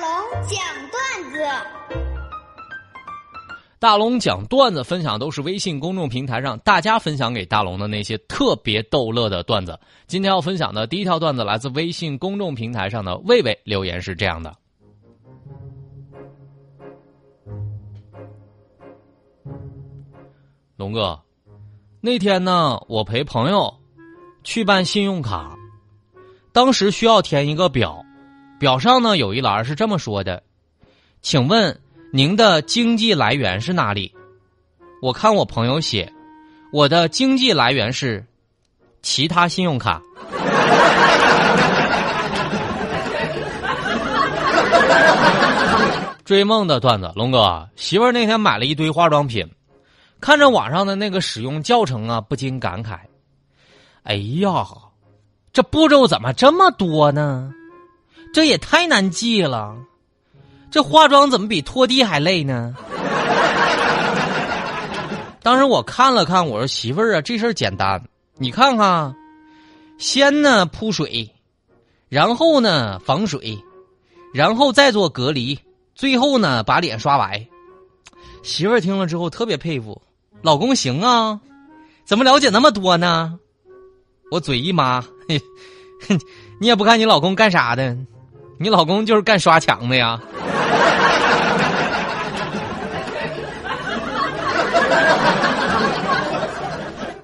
龙讲段子，大龙讲段子分享都是微信公众平台上大家分享给大龙的那些特别逗乐的段子。今天要分享的第一条段子来自微信公众平台上的魏魏留言是这样的：龙哥，那天呢，我陪朋友去办信用卡，当时需要填一个表，表上呢有一栏是这么说的：“请问您的经济来源是哪里？”我看我朋友写：“我的经济来源是其他信用卡。”追梦的段子，龙哥媳妇儿那天买了一堆化妆品，看着网上的那个使用教程啊，不禁感慨：“哎呀，这步骤怎么这么多呢？这也太难记了。这化妆怎么比拖地还累呢？”当时我看了看，我说：“媳妇儿啊，这事儿简单，你看看，先呢铺水，然后呢防水，然后再做隔离。”最后呢，把脸刷白。媳妇儿听了之后特别佩服，老公行啊，怎么了解那么多呢？我嘴一抹，你也不看你老公干啥的，你老公就是干刷墙的呀。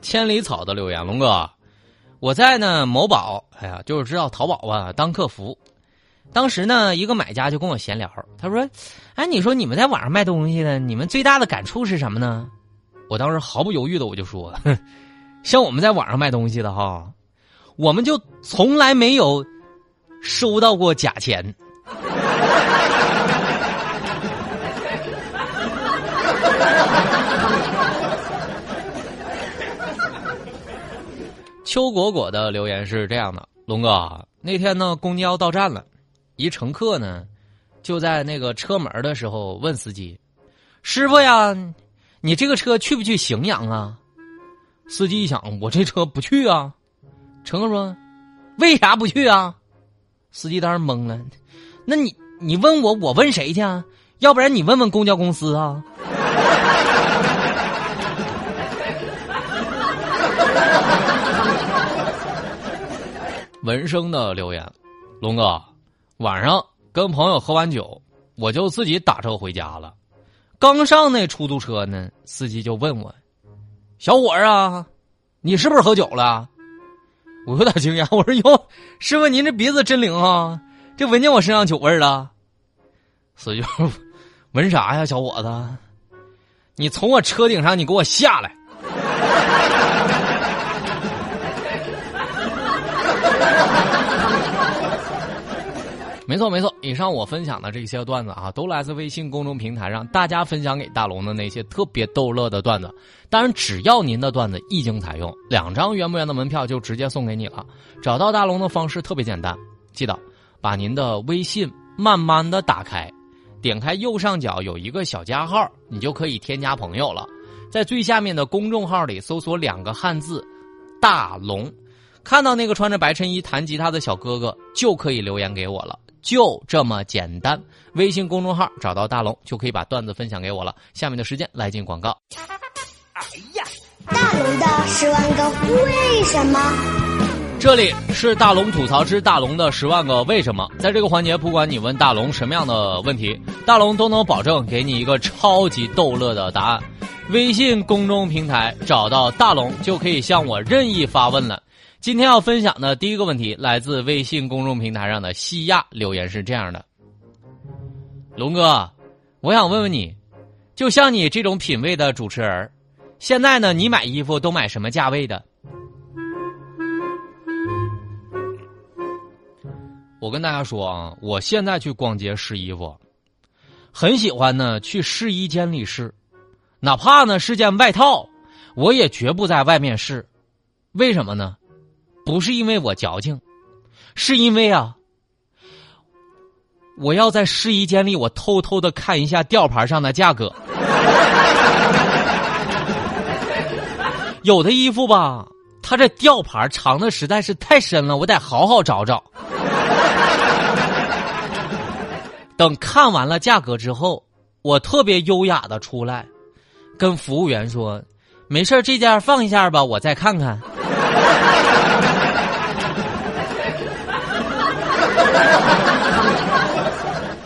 千里草的留言，龙哥，我在呢某宝，哎呀，就是知道淘宝啊，当客服。当时呢，一个买家就跟我闲聊，他说：“哎，你说你们在网上卖东西的，你们最大的感触是什么呢？”我当时毫不犹豫的我就说：“哼像我们在网上卖东西的哈，我们就从来没有收到过假钱。”邱果果的留言是这样的：“龙哥，那天呢，公交到站了。”一乘客呢，就在那个车门的时候问司机：“师傅呀，你这个车去不去荥阳啊？”司机一想：“我这车不去啊。”乘客说：“为啥不去啊？”司机当时懵了：“那你你问我，我问谁去啊？要不然你问问公交公司啊。”闻声的留言，龙哥。晚上跟朋友喝完酒，我就自己打车回家了。刚上那出租车呢，司机就问我：“小伙儿啊，你是不是喝酒了？”我有点惊讶，我说：“哟，师傅，您这鼻子真灵啊，这闻见我身上酒味了。”司机：“闻啥呀，小伙子？你从我车顶上，你给我下来！”没错，没错。以上我分享的这些段子啊，都来自微信公众平台上大家分享给大龙的那些特别逗乐的段子。当然，只要您的段子一经采用，两张圆不圆的门票就直接送给你了。找到大龙的方式特别简单，记得把您的微信慢慢的打开，点开右上角有一个小加号，你就可以添加朋友了。在最下面的公众号里搜索两个汉字“大龙”，看到那个穿着白衬衣弹吉他的小哥哥，就可以留言给我了。就这么简单，微信公众号找到大龙就可以把段子分享给我了。下面的时间来进广告。哎呀，大龙的十万个为什么？这里是大龙吐槽之大龙的十万个为什么。在这个环节，不管你问大龙什么样的问题，大龙都能保证给你一个超级逗乐的答案。微信公众平台找到大龙就可以向我任意发问了。今天要分享的第一个问题来自微信公众平台上的西亚留言是这样的：龙哥，我想问问你，就像你这种品味的主持人，现在呢，你买衣服都买什么价位的？我跟大家说啊，我现在去逛街试衣服，很喜欢呢去试衣间里试，哪怕呢是件外套，我也绝不在外面试，为什么呢？不是因为我矫情，是因为啊，我要在试衣间里，我偷偷的看一下吊牌上的价格。有的衣服吧，它这吊牌藏的实在是太深了，我得好好找找。等看完了价格之后，我特别优雅的出来，跟服务员说：“没事这件放一下吧，我再看看。”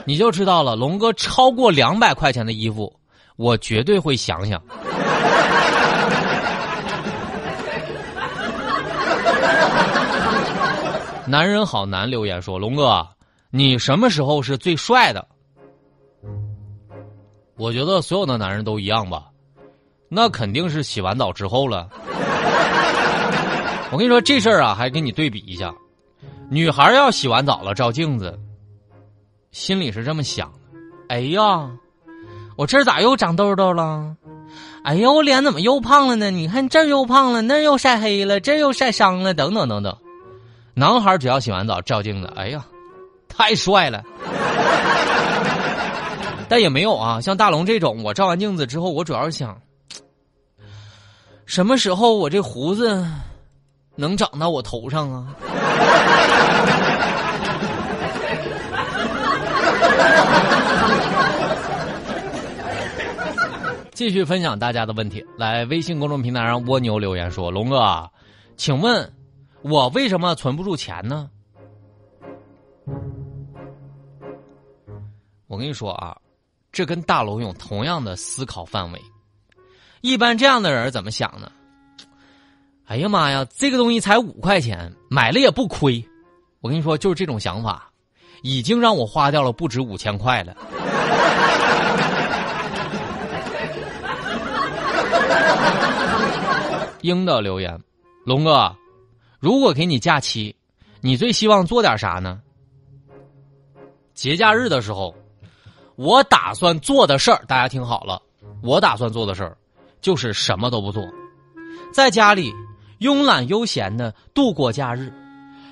你就知道了，龙哥超过两百块钱的衣服，我绝对会想想。男人好难留言说：“龙哥，你什么时候是最帅的？”我觉得所有的男人都一样吧，那肯定是洗完澡之后了。我跟你说这事儿啊，还给你对比一下，女孩要洗完澡了照镜子。心里是这么想的：“哎呀，我这咋又长痘痘了？哎呀，我脸怎么又胖了呢？你看这又胖了，那又晒黑了，这又晒伤了，等等等等。”男孩只要洗完澡照镜子，哎呀，太帅了。但也没有啊，像大龙这种，我照完镜子之后，我主要是想，什么时候我这胡子能长到我头上啊？继续分享大家的问题，来微信公众平台上蜗牛留言说：“龙哥，请问我为什么存不住钱呢？”我跟你说啊，这跟大龙有同样的思考范围。一般这样的人怎么想呢？哎呀妈呀，这个东西才五块钱，买了也不亏。我跟你说，就是这种想法，已经让我花掉了不止五千块了。鹰的留言，龙哥，如果给你假期，你最希望做点啥呢？节假日的时候，我打算做的事儿，大家听好了，我打算做的事儿就是什么都不做，在家里慵懒悠闲的度过假日，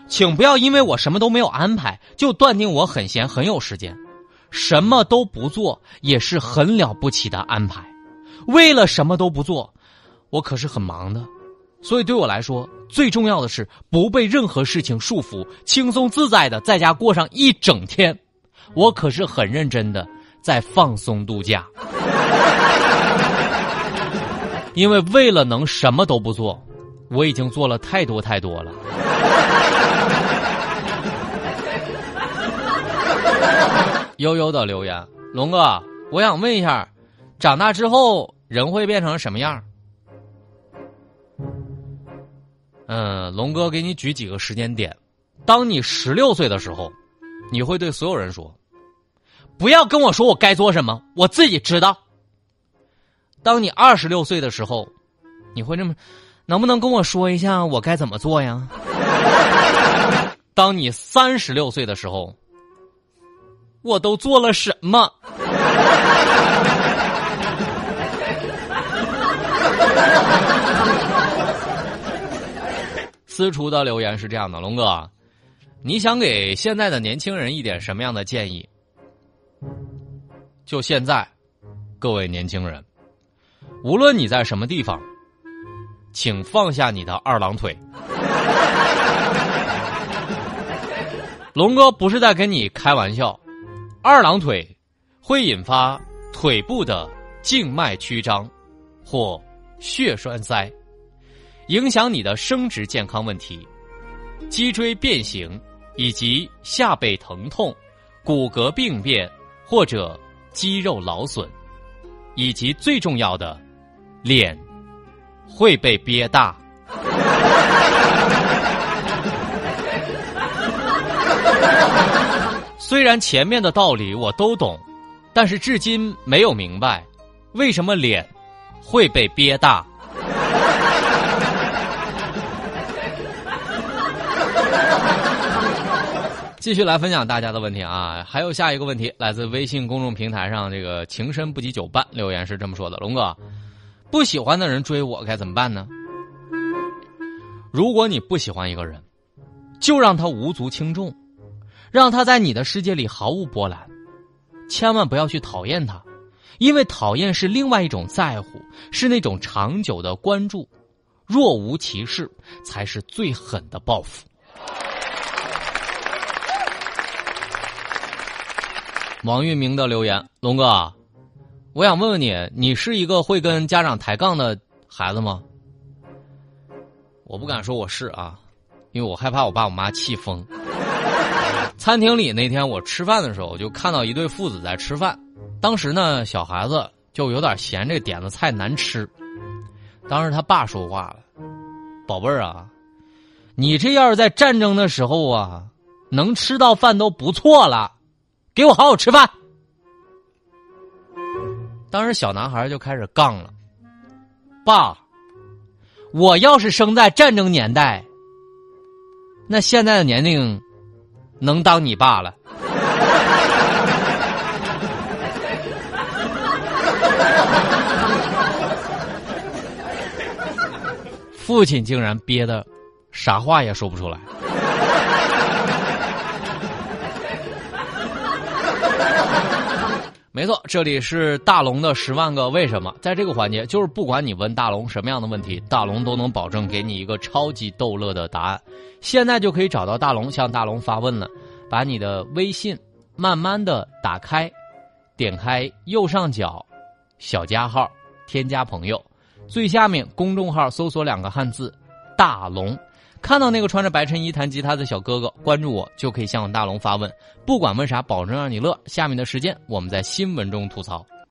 请不要因为我什么都没有安排就断定我很闲很有时间，什么都不做也是很了不起的安排，为了什么都不做。我可是很忙的，所以对我来说，最重要的是不被任何事情束缚，轻松自在的在家过上一整天。我可是很认真的在放松度假，因为为了能什么都不做，我已经做了太多太多了。悠悠的留言，龙哥，我想问一下，长大之后人会变成什么样？嗯，龙哥给你举几个时间点。当你十六岁的时候，你会对所有人说：“不要跟我说我该做什么，我自己知道。”当你二十六岁的时候，你会这么：“能不能跟我说一下我该怎么做呀？”当你三十六岁的时候，我都做了什么？私厨的留言是这样的：龙哥，你想给现在的年轻人一点什么样的建议？就现在，各位年轻人，无论你在什么地方，请放下你的二郎腿。龙哥不是在跟你开玩笑，二郎腿会引发腿部的静脉曲张或血栓塞。影响你的生殖健康问题，脊椎变形以及下背疼痛、骨骼病变或者肌肉劳损，以及最重要的，脸会被憋大。虽然前面的道理我都懂，但是至今没有明白为什么脸会被憋大。继续来分享大家的问题啊！还有下一个问题来自微信公众平台上，这个情深不及久伴留言是这么说的：龙哥，不喜欢的人追我该怎么办呢？如果你不喜欢一个人，就让他无足轻重，让他在你的世界里毫无波澜，千万不要去讨厌他，因为讨厌是另外一种在乎，是那种长久的关注，若无其事才是最狠的报复。王玉明的留言：龙哥，我想问问你，你是一个会跟家长抬杠的孩子吗？我不敢说我是啊，因为我害怕我爸我妈气疯。餐厅里那天我吃饭的时候，就看到一对父子在吃饭。当时呢，小孩子就有点嫌这点的菜难吃。当时他爸说话了：“宝贝儿啊，你这要是在战争的时候啊，能吃到饭都不错了，给我好好吃饭。”当时小男孩就开始杠了：“爸，我要是生在战争年代，那现在的年龄。”能当你爸了？父亲竟然憋得啥话也说不出来。没错，这里是大龙的十万个为什么。在这个环节，就是不管你问大龙什么样的问题，大龙都能保证给你一个超级逗乐的答案。现在就可以找到大龙，向大龙发问了。把你的微信慢慢的打开，点开右上角小加号，添加朋友，最下面公众号搜索两个汉字“大龙”。看到那个穿着白衬衣弹吉他的小哥哥，关注我就可以向大龙发问，不管问啥，保证让你乐。下面的时间，我们在新闻中吐槽。